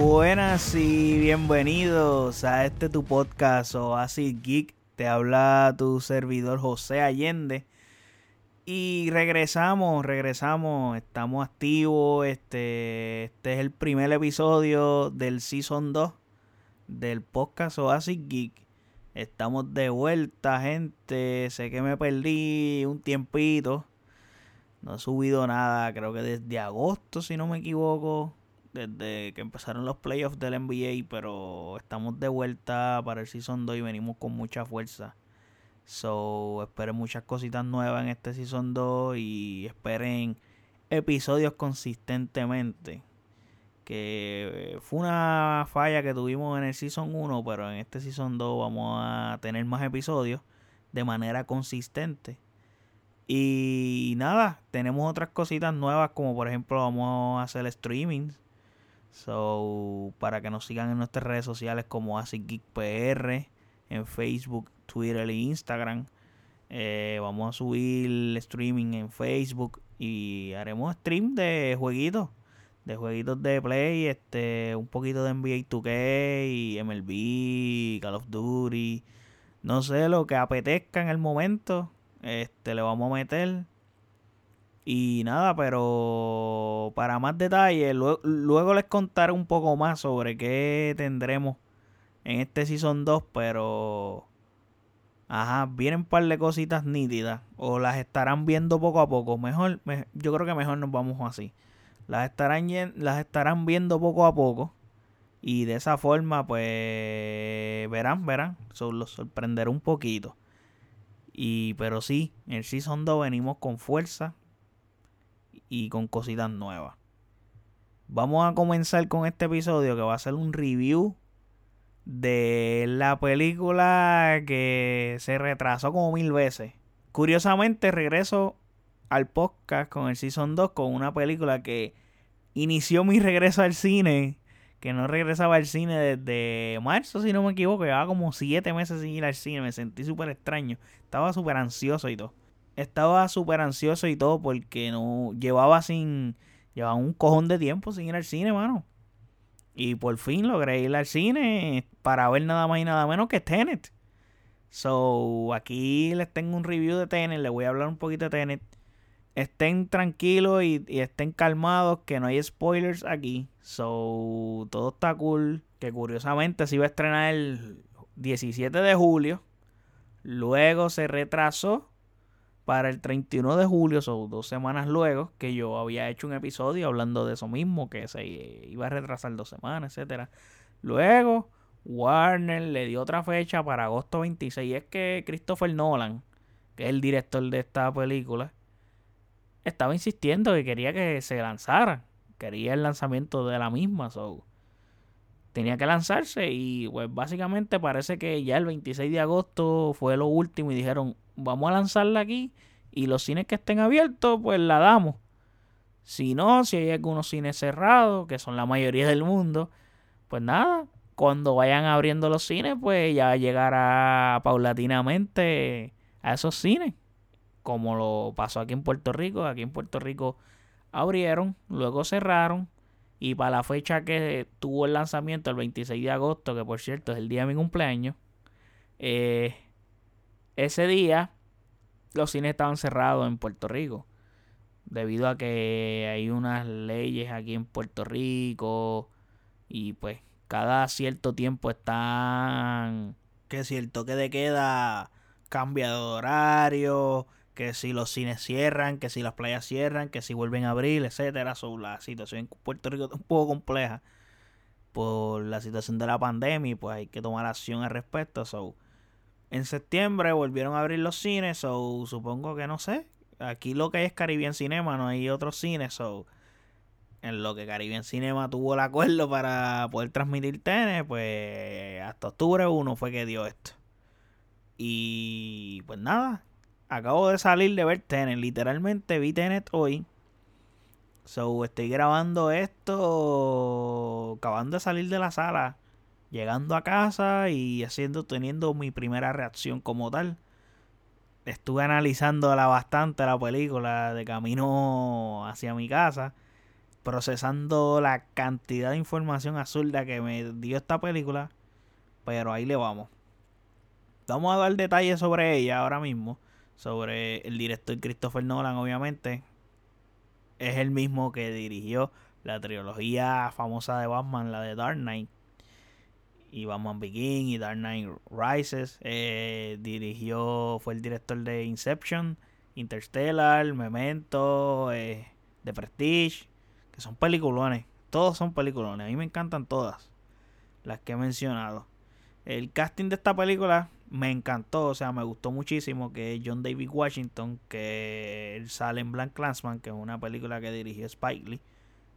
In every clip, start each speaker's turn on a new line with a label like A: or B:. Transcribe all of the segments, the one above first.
A: Buenas y bienvenidos a este tu podcast o así Geek. Te habla tu servidor José Allende. Y regresamos, regresamos, estamos activos. Este, este es el primer episodio del Season 2 del podcast Oasis Geek. Estamos de vuelta, gente. Sé que me perdí un tiempito. No he subido nada, creo que desde agosto, si no me equivoco. Desde que empezaron los playoffs del NBA. Pero estamos de vuelta para el Season 2 y venimos con mucha fuerza. So, esperen muchas cositas nuevas en este Season 2 y esperen episodios consistentemente. Que fue una falla que tuvimos en el Season 1, pero en este Season 2 vamos a tener más episodios de manera consistente. Y nada, tenemos otras cositas nuevas como por ejemplo vamos a hacer streaming. So, para que nos sigan en nuestras redes sociales como AsicGeekPR, en Facebook, Twitter e Instagram. Eh, vamos a subir streaming en Facebook y haremos stream de jueguitos. De jueguitos de play, este, un poquito de NBA 2K y MLB, Call of Duty. No sé, lo que apetezca en el momento. Este, le vamos a meter. Y nada, pero para más detalles, luego, les contaré un poco más sobre qué tendremos en este Season 2, pero... Ajá, vienen un par de cositas nítidas. O las estarán viendo poco a poco. Mejor, yo creo que mejor nos vamos así. Las estarán, las estarán viendo poco a poco. Y de esa forma, pues, verán, verán. So, los sorprenderá un poquito. Y, pero sí, en el Season 2 venimos con fuerza y con cositas nuevas. Vamos a comenzar con este episodio que va a ser un review de la película que se retrasó como mil veces. Curiosamente regreso al podcast con el Season 2 con una película que inició mi regreso al cine que no regresaba al cine desde marzo, si no me equivoco. Llevaba como siete meses sin ir al cine. Me sentí súper extraño. Estaba súper ansioso y todo. Estaba súper ansioso y todo porque no llevaba sin... Llevaba un cojón de tiempo sin ir al cine, mano. Y por fin logré ir al cine para ver nada más y nada menos que Tenet. So, aquí les tengo un review de Tenet. Les voy a hablar un poquito de Tenet estén tranquilos y, estén calmados, que no hay spoilers aquí. So, todo está cool. Que curiosamente se iba a estrenar el 17 de julio. Luego se retrasó para el 31 de julio, son dos semanas luego, que yo había hecho un episodio hablando de eso mismo, que se iba a retrasar dos semanas, etcétera. Luego, Warner le dio otra fecha para agosto 26. Y es que Christopher Nolan, que es el director de esta película, estaba insistiendo que quería que se lanzara. Quería el lanzamiento de la misma. So. Tenía que lanzarse y pues básicamente parece que ya el 26 de agosto fue lo último y dijeron vamos a lanzarla aquí y los cines que estén abiertos pues la damos. Si no, si hay algunos cines cerrados, que son la mayoría del mundo, pues nada, cuando vayan abriendo los cines pues ya llegará paulatinamente a esos cines como lo pasó aquí en Puerto Rico. Aquí en Puerto Rico abrieron, luego cerraron. Y para la fecha que tuvo el lanzamiento, el 26 de agosto, que por cierto es el día de mi cumpleaños, eh, ese día los cines estaban cerrados en Puerto Rico. Debido a que hay unas leyes aquí en Puerto Rico. Y pues cada cierto tiempo están... Que si el toque de queda cambia de horario que si los cines cierran, que si las playas cierran, que si vuelven a abrir, etcétera. sobre la situación en Puerto Rico es un poco compleja por la situación de la pandemia y pues hay que tomar acción al respecto. So, en septiembre volvieron a abrir los cines, so, supongo que no sé. Aquí lo que hay es Caribbean Cinema, no hay otros cines, so, en lo que Caribbean Cinema tuvo el acuerdo para poder transmitir tenis, pues hasta octubre 1 fue que dio esto. Y pues nada, acabo de salir de ver Tenet. Literalmente vi Tenet hoy. So, estoy grabando esto. Acabando de salir de la sala. Llegando a casa y haciendo, teniendo mi primera reacción como tal. Estuve analizando bastante la película de camino hacia mi casa. procesando la cantidad de información absurda que me dio esta película. Pero ahí le vamos. Vamos a dar detalles sobre ella ahora mismo. Sobre el director Christopher Nolan, obviamente. Es el mismo que dirigió la trilogía famosa de Batman, la de Dark Knight. Y Batman Begin y Dark Knight Rises. Eh, dirigió, fue el director de Inception, Interstellar, Memento, eh, The Prestige. Que son peliculones. Todos son peliculones. A mí me encantan todas las que he mencionado. El casting de esta película me encantó, o sea, me gustó muchísimo que John David Washington, que sale en Blank Clansman, que es una película que dirigió Spike Lee,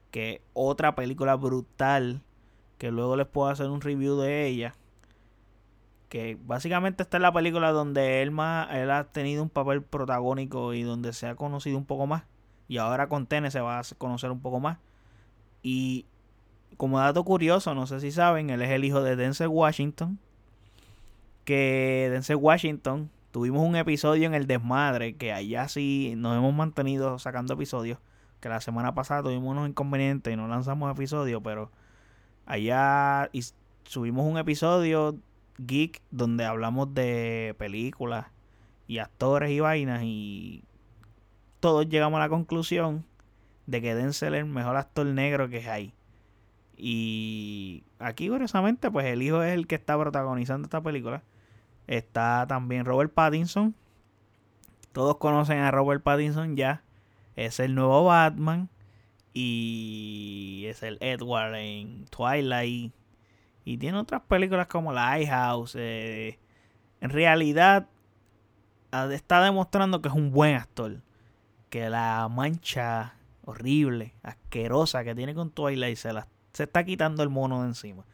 A: que otra película brutal, que luego les puedo hacer un review de ella, que básicamente esta es la película donde él, más, él ha tenido un papel protagónico y donde se ha conocido un poco más, y ahora con Tene se va a conocer un poco más, y como dato curioso, no sé si saben, él es el hijo de Denzel Washington, que Denzel Washington tuvimos un episodio en el desmadre que allá sí nos hemos mantenido sacando episodios que la semana pasada tuvimos unos inconvenientes y no lanzamos episodio pero allá subimos un episodio geek donde hablamos de películas y actores y vainas y todos llegamos a la conclusión de que Denzel es el mejor actor negro que hay y aquí curiosamente pues el hijo es el que está protagonizando esta película Está también Robert Pattinson. Todos conocen a Robert Pattinson ya. Es el nuevo Batman. Y es el Edward en Twilight. Y tiene otras películas como Lighthouse. Eh, en realidad está demostrando que es un buen actor. Que la mancha horrible, asquerosa que tiene con Twilight se, la, se está quitando el mono de encima.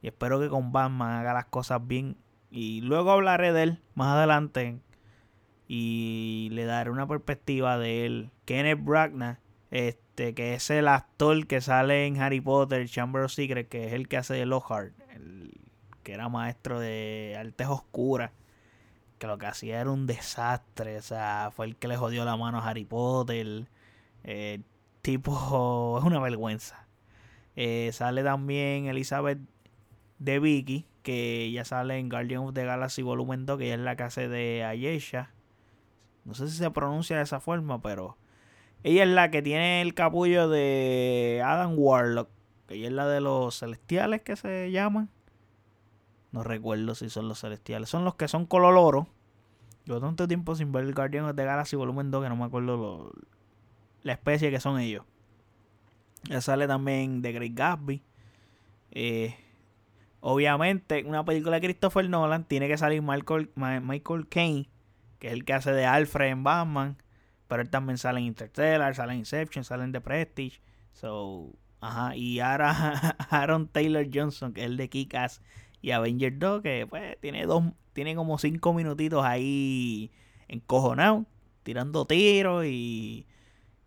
A: Y espero que con Batman haga las cosas bien y luego hablaré de él más adelante. Y le daré una perspectiva de él. Kenneth Branagh, este, que es el actor que sale en Harry Potter, Chamber of Secrets, que es el que hace de Lockhart, el que era maestro de artes oscuras, que lo que hacía era un desastre, o sea, fue el que le jodió la mano a Harry Potter, eh, tipo, es una vergüenza. Eh, sale también Elizabeth de Vicky, que ya sale en Guardian of the Galaxy Volumen 2, que es la que hace de Ayesha. No sé si se pronuncia de esa forma, pero ella es la que tiene el capullo de Adam Warlock, ella es la de los celestiales que se llaman. No recuerdo si son los celestiales, son los que son color oro. Yo tanto tiempo sin ver el Guardian of the Galaxy Volumen 2 que no me acuerdo la especie que son ellos. Ya sale también de Great Gatsby. Eh, Obviamente, una película de Christopher Nolan tiene que salir Michael, Michael que es el que hace de Alfred en Batman. Pero él también sale en Interstellar, sale en Inception, sale en The Prestige. So, ajá. Y ahora Aaron Taylor Johnson, que es el de Kick-Ass y Avenger 2, que pues tiene dos, tiene como cinco minutitos ahí encojonado, tirando tiros y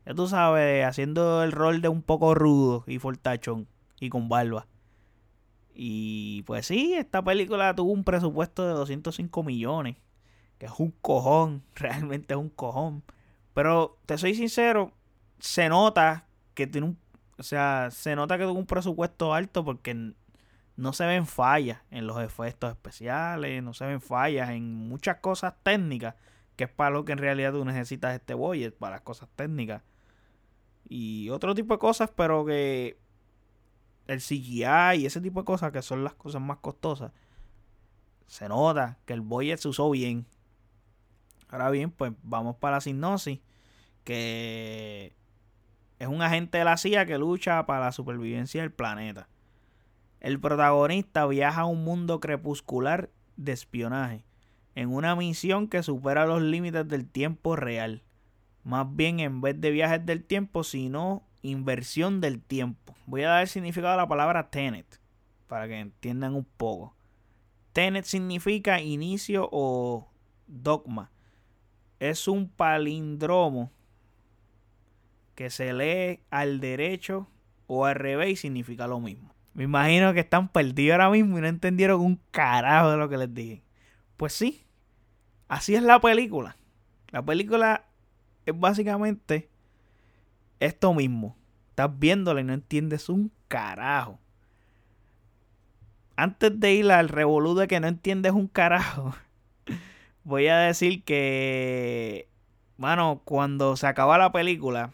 A: ya tú sabes, haciendo el rol de un poco rudo y fortachón y con barba. Y pues sí, esta película tuvo un presupuesto de 205 millones. Que es un cojón, realmente es un cojón. Pero te soy sincero, se nota que tiene un... O sea, se nota que tuvo un presupuesto alto porque no se ven fallas en los efectos especiales, no se ven fallas en muchas cosas técnicas, que es para lo que en realidad tú necesitas este budget, para las cosas técnicas. Y otro tipo de cosas, pero que el CGI y ese tipo de cosas que son las cosas más costosas, se nota que el budget se usó bien. Ahora bien, pues vamos para la sinopsis, que es un agente de la CIA que lucha para la supervivencia del planeta. El protagonista viaja a un mundo crepuscular de espionaje, en una misión que supera los límites del tiempo real. Más bien, en vez de viajes del tiempo, sino inversión del tiempo. Voy a dar el significado de la palabra tenet para que entiendan un poco. Tenet significa inicio o dogma. Es un palindromo que se lee al derecho o al revés y significa lo mismo. Me imagino que están perdidos ahora mismo y no entendieron un carajo de lo que les dije. Pues sí, así es la película. La película es básicamente esto mismo. estás viéndola y no entiendes un carajo. Antes de ir al revolú de que no entiendes un carajo, voy a decir que, bueno, cuando se acaba la película,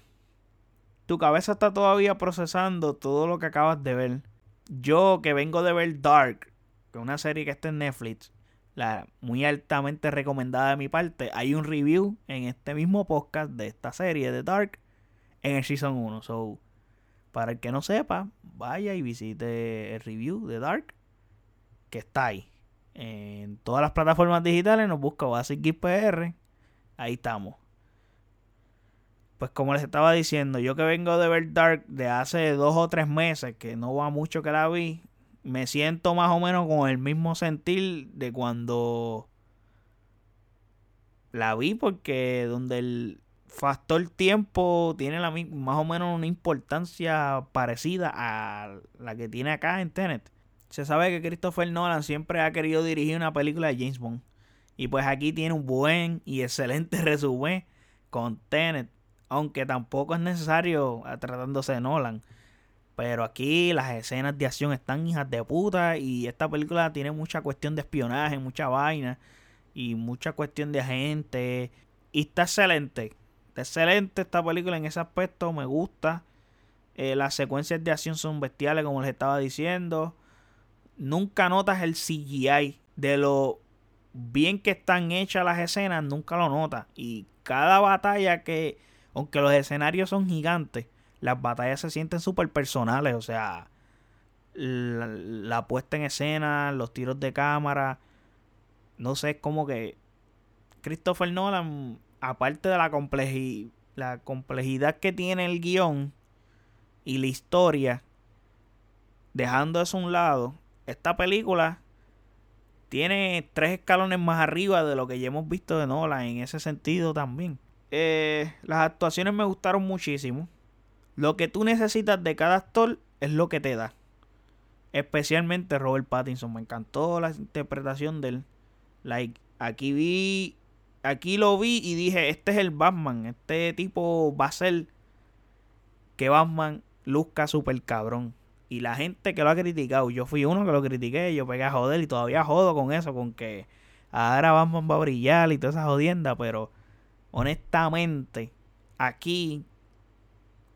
A: tu cabeza está todavía procesando todo lo que acabas de ver. Yo que vengo de ver Dark, que es una serie que está en Netflix, la muy altamente recomendada de mi parte, hay un review en este mismo podcast de esta serie de Dark en el Season 1. So, para el que no sepa, vaya y visite el review de Dark que está ahí. En todas las plataformas digitales nos busca Basic PR. Ahí estamos. Pues como les estaba diciendo, yo que vengo de ver Dark de hace dos o tres meses, que no va mucho que la vi, me siento más o menos con el mismo sentir de cuando la vi, porque donde el factor tiempo tiene la, más o menos una importancia parecida a la que tiene acá en Tenet. Se sabe que Christopher Nolan siempre ha querido dirigir una película de James Bond. Y pues aquí tiene un buen y excelente resumen con Tenet. Aunque tampoco es necesario tratándose de Nolan. Pero aquí las escenas de acción están hijas de puta. Y esta película tiene mucha cuestión de espionaje, mucha vaina. Y mucha cuestión de agente. Y está excelente. Está excelente esta película en ese aspecto. Me gusta. Eh, las secuencias de acción son bestiales, como les estaba diciendo nunca notas el CGI de lo bien que están hechas las escenas, nunca lo notas. Y cada batalla que, aunque los escenarios son gigantes, las batallas se sienten súper personales. O sea, la, puesta en escena, los tiros de cámara. No sé, es como que Christopher Nolan, aparte de la, la complejidad que tiene el guion y la historia, dejando eso a un lado, esta película tiene tres escalones más arriba de lo que ya hemos visto de Nolan en ese sentido también. Eh, las actuaciones me gustaron muchísimo. Lo que tú necesitas de cada actor es lo que te da. Especialmente Robert Pattinson. Me encantó la interpretación de él. Like, aquí vi. Aquí lo vi y dije, este es el Batman. Este tipo va a ser que Batman luzca super cabrón. Y la gente que lo ha criticado, yo fui uno que lo critiqué, yo pegué a joder y todavía jodo con eso, con que ahora Batman va a brillar y toda esa jodienda, pero honestamente, aquí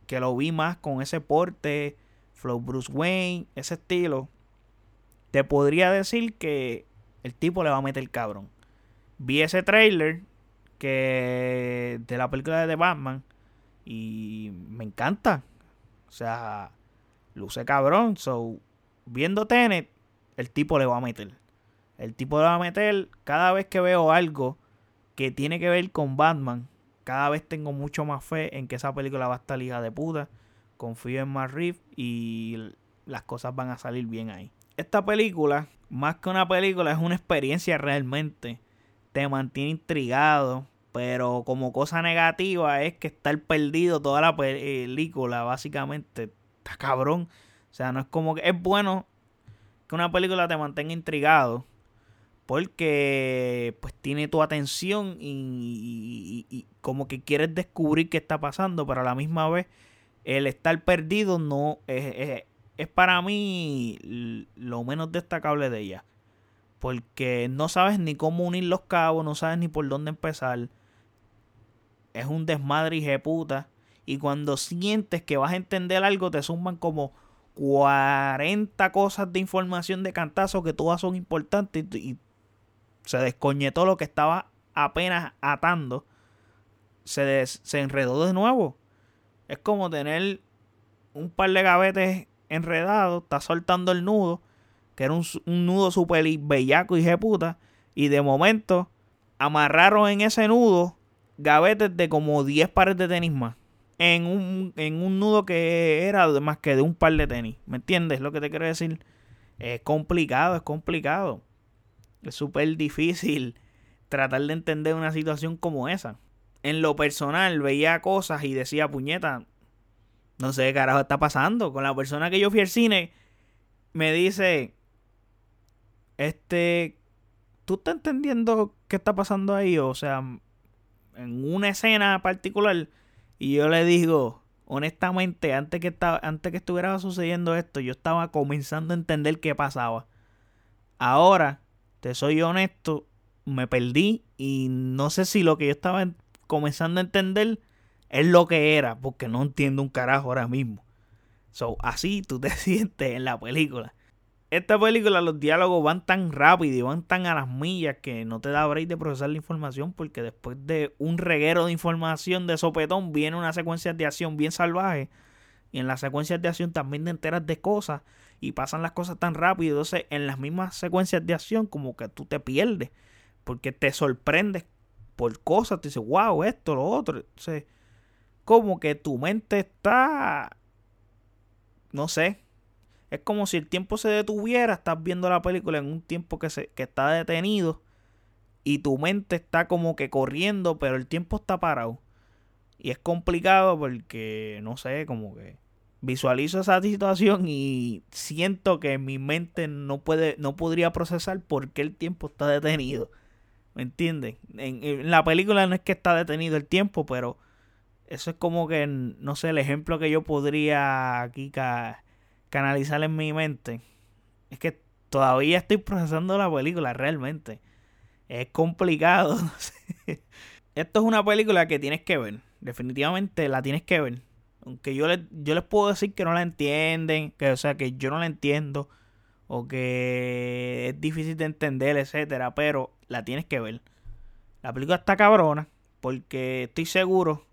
A: que lo vi más con ese porte, Flow Bruce Wayne, ese estilo, te podría decir que el tipo le va a meter el cabrón. Vi ese trailer que de la película de The Batman y me encanta. O sea, luce cabrón. So, viendo Tenet, el tipo le va a meter. El tipo le va a meter cada vez que veo algo que tiene que ver con Batman. Cada vez tengo mucho más fe en que esa película va a estar hija de puta. Confío en Matt y las cosas van a salir bien ahí. Esta película, más que una película, es una experiencia realmente. Te mantiene intrigado. Pero como cosa negativa es que estar perdido toda la película, básicamente cabrón. O sea, no es como que es bueno que una película te mantenga intrigado. Porque pues tiene tu atención y, como que quieres descubrir qué está pasando, pero a la misma vez el estar perdido no es, es para mí lo menos destacable de ella. Porque no sabes ni cómo unir los cabos, no sabes ni por dónde empezar. Es un desmadre y puta. Y cuando sientes que vas a entender algo, te suman como 40 cosas de información de cantazo que todas son importantes y, se descoñetó lo que estaba apenas atando. Se, se enredó de nuevo. Es como tener un par de gavetes enredados, está soltando el nudo, que era un, nudo súper bellaco y puta, y de momento amarraron en ese nudo gavetes de como 10 pares de tenis más en un, en un nudo que era más que de un par de tenis. ¿Me entiendes lo que te quiero decir? Es complicado, es complicado. Es súper difícil tratar de entender una situación como esa. En lo personal veía cosas y decía, puñeta, no sé qué carajo está pasando. Con la persona que yo fui al cine, me dice, este, ¿tú estás entendiendo qué está pasando ahí? O sea, en una escena particular y yo le digo, honestamente, antes que, estaba, antes que estuviera sucediendo esto, yo estaba comenzando a entender qué pasaba. Ahora, te soy honesto, me perdí y no sé si lo que yo estaba comenzando a entender es lo que era, porque no entiendo un carajo ahora mismo. So, así tú te sientes en la película. Esta película, los diálogos van tan rápido y van tan a las millas que no te da break de procesar la información porque después de un reguero de información de sopetón viene una secuencia de acción bien salvaje y en las secuencias de acción también te enteras de cosas y pasan las cosas tan rápido. Entonces, en las mismas secuencias de acción, como que tú te pierdes porque te sorprendes por cosas. Te dices, wow, esto, lo otro. Entonces, como que tu mente está. No sé. Es como si el tiempo se detuviera. Estás viendo la película en un tiempo que, se, que está detenido. Y tu mente está como que corriendo, pero el tiempo está parado. Y es complicado porque, no sé, como que visualizo esa situación y siento que mi mente no puede, no podría procesar por qué el tiempo está detenido. ¿Me entienden? En, la película no es que está detenido el tiempo, pero eso es como que, no sé, el ejemplo que yo podría aquí canalizar en mi mente. Es que todavía estoy procesando la película realmente. Es complicado. No sé. Esto es una película que tienes que ver. Definitivamente la tienes que ver. Aunque yo, le, yo les puedo decir que no la entienden. Que, o sea, que yo no la entiendo. O que es difícil de entender, etcétera. Pero la tienes que ver. La película está cabrona. Porque estoy seguro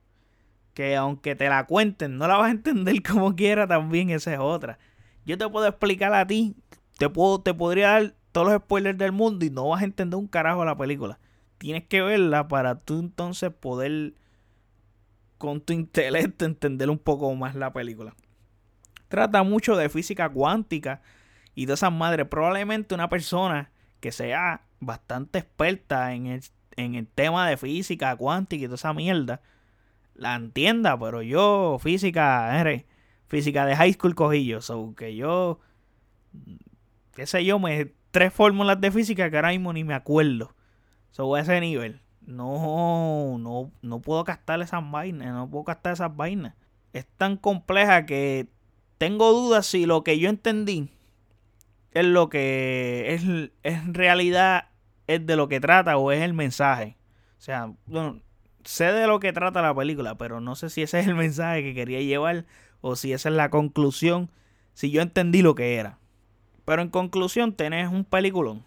A: que aunque te la cuenten, no la vas a entender como quiera también, esa es otra. Yo te puedo explicar a ti, te, puedo, te podría dar todos los spoilers del mundo y no vas a entender un carajo la película. Tienes que verla para tú entonces poder con tu intelecto entender un poco más la película. Trata mucho de física cuántica y de esas madres. Probablemente una persona que sea bastante experta en el, en el tema de física cuántica y toda esa mierda la entienda, pero yo física, física de high school cogillo, so que yo, qué sé yo, me tres fórmulas de física que ahora mismo ni me acuerdo. So a ese nivel. No, no, no puedo gastar esas vainas, no puedo gastar esas vainas. Es tan compleja que tengo dudas si lo que yo entendí es lo que es, en realidad es de lo que trata o es el mensaje. O sea, bueno, sé de lo que trata la película, pero no sé si ese es el mensaje que quería llevar o si esa es la conclusión, si yo entendí lo que era. Pero en conclusión tenés un peliculón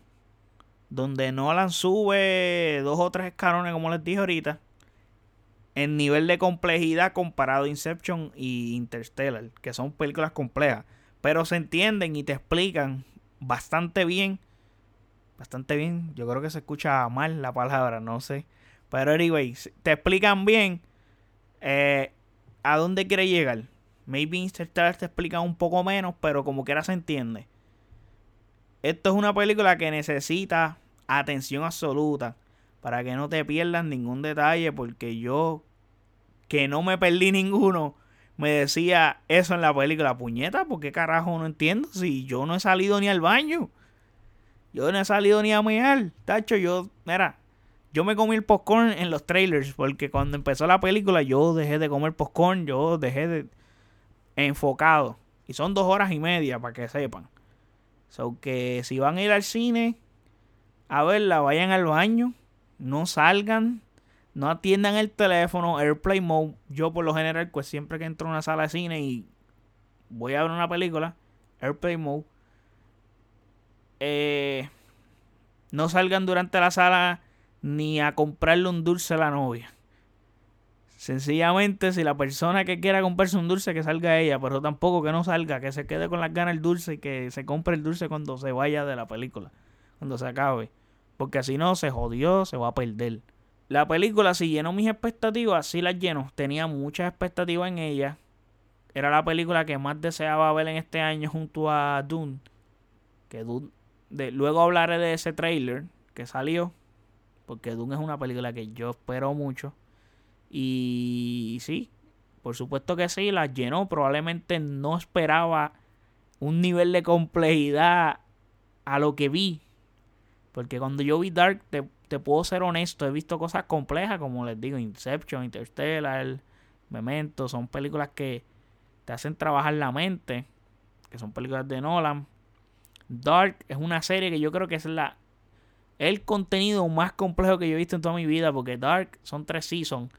A: donde Nolan sube dos o tres escalones, como les dije ahorita, en nivel de complejidad comparado a Inception y Interstellar, que son películas complejas, pero se entienden y te explican bastante bien. Bastante bien, yo creo que se escucha mal la palabra, no sé pero, anyway, te explican bien eh, a dónde quiere llegar. Maybe Interstellar te explica un poco menos, pero como quiera se entiende. Esto es una película que necesita atención absoluta para que no te pierdas ningún detalle, porque yo, que no me perdí ninguno, me decía eso en la película. Puñeta, ¿por qué carajo no entiendo? Si yo no he salido ni al baño. Yo no he salido ni a mear. Tacho, yo, mira, yo me comí el popcorn en los trailers porque cuando empezó la película yo dejé de comer popcorn, yo dejé de enfocado. Y son dos horas y media para que sepan. So que si van a ir al cine a verla, vayan al baño, no salgan, no atiendan el teléfono, Airplay Mode. Yo por lo general, pues siempre que entro a una sala de cine y voy a ver una película, Airplay Mode. Eh, no salgan durante la sala ni a comprarle un dulce a la novia. Sencillamente, si la persona que quiera comprarse un dulce, que salga ella, pero tampoco que no salga, que se quede con las ganas el dulce y que se compre el dulce cuando se vaya de la película, cuando se acabe. Porque si no, se jodió, se va a perder. La película, si llenó mis expectativas, sí las llenó. Tenía muchas expectativas en ella. Era la película que más deseaba ver en este año junto a Dune. Que Dune de, luego hablaré de ese trailer que salió. Porque Dune es una película que yo espero mucho. Y sí, por supuesto que sí, la llenó. Probablemente no esperaba un nivel de complejidad a lo que vi. Porque cuando yo vi Dark, te, puedo ser honesto, he visto cosas complejas, como les digo, Inception, Interstellar, Memento, son películas que te hacen trabajar la mente, que son películas de Nolan. Dark es una serie que yo creo que es la el contenido más complejo que yo he visto en toda mi vida, porque Dark son tres seasons.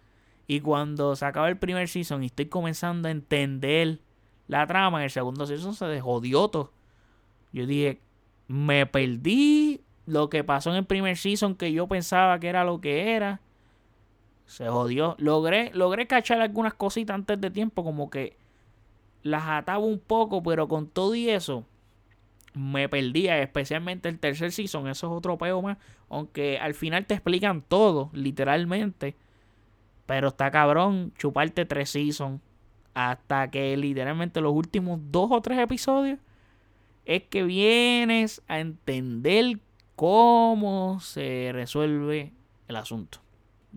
A: Y cuando se acaba el primer season y estoy comenzando a entender la trama, en el segundo season se desjodió todo. Yo dije, me perdí lo que pasó en el primer season que yo pensaba que era lo que era. Se jodió. Logré, logré cachar algunas cositas antes de tiempo, como que las ataba un poco, pero con todo y eso, me perdía, especialmente el tercer season, eso es otro peo más, aunque al final te explican todo, literalmente, pero está cabrón chuparte tres seasons hasta que literalmente los últimos dos o tres episodios es que vienes a entender cómo se resuelve el asunto.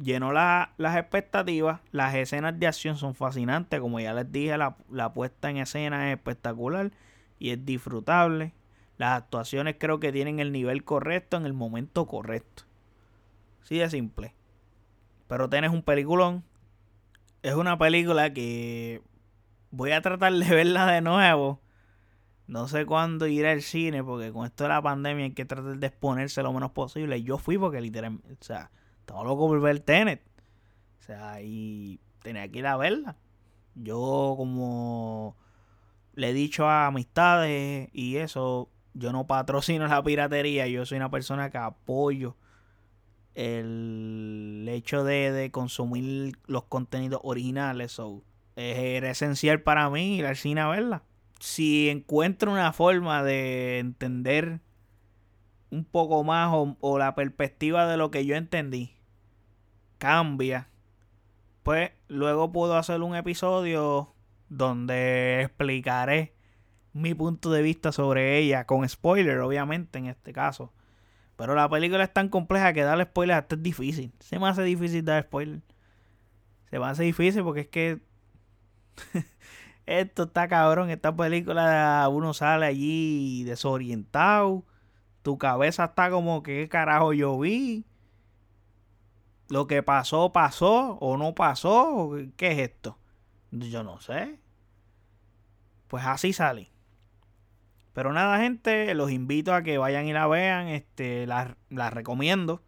A: Llenó las expectativas, las escenas de acción son fascinantes, como ya les dije, la, la puesta en escena es espectacular y es disfrutable. Las actuaciones creo que tienen el nivel correcto en el momento correcto. Sí de simple. Pero tienes un peliculón. Es una película que voy a tratar de verla de nuevo. No sé cuándo ir al cine, porque con esto de la pandemia hay que tratar de exponerse lo menos posible. Yo fui porque literalmente, o sea, estaba loco por ver Tenet. O sea, y tenía que ir a verla. Yo como le he dicho a amistades y eso, yo no patrocino la piratería, yo soy una persona que apoyo el hecho de, consumir los contenidos originales. So, era esencial para mí ir al cine a verla. Si encuentro una forma de entender un poco más o, o la perspectiva de lo que yo entendí cambia, pues luego puedo hacer un episodio donde explicaré mi punto de vista sobre ella, con spoiler, obviamente, en este caso. Pero la película es tan compleja que darle spoiler hasta es difícil. Se me hace difícil dar spoiler. Se me hace difícil porque es que. esto está cabrón. Esta película uno sale allí desorientado. Tu cabeza está como que carajo yo vi. Lo que pasó, pasó o no pasó. ¿Qué es esto? Yo no sé. Pues así sale. Pero nada, gente, los invito a que vayan y la vean. Este, la, recomiendo.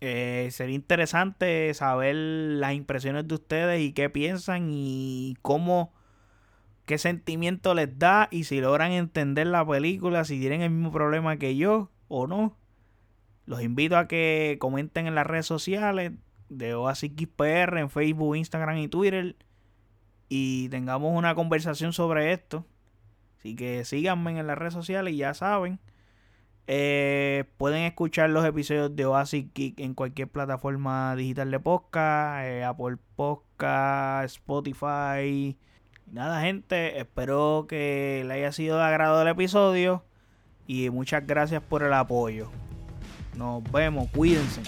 A: Eh, sería interesante saber las impresiones de ustedes y qué piensan y cómo, qué sentimiento les da y si logran entender la película, si tienen el mismo problema que yo o no. Los invito a que comenten en las redes sociales de OASIXPR en Facebook, Instagram y Twitter y tengamos una conversación sobre esto. Así que síganme en las redes sociales y ya saben. Eh, pueden escuchar los episodios de Oasis Geek en cualquier plataforma digital de podcast, eh, Apple Podcast, Spotify. Nada, gente, espero que le haya sido de agrado el episodio y muchas gracias por el apoyo. Nos vemos, cuídense.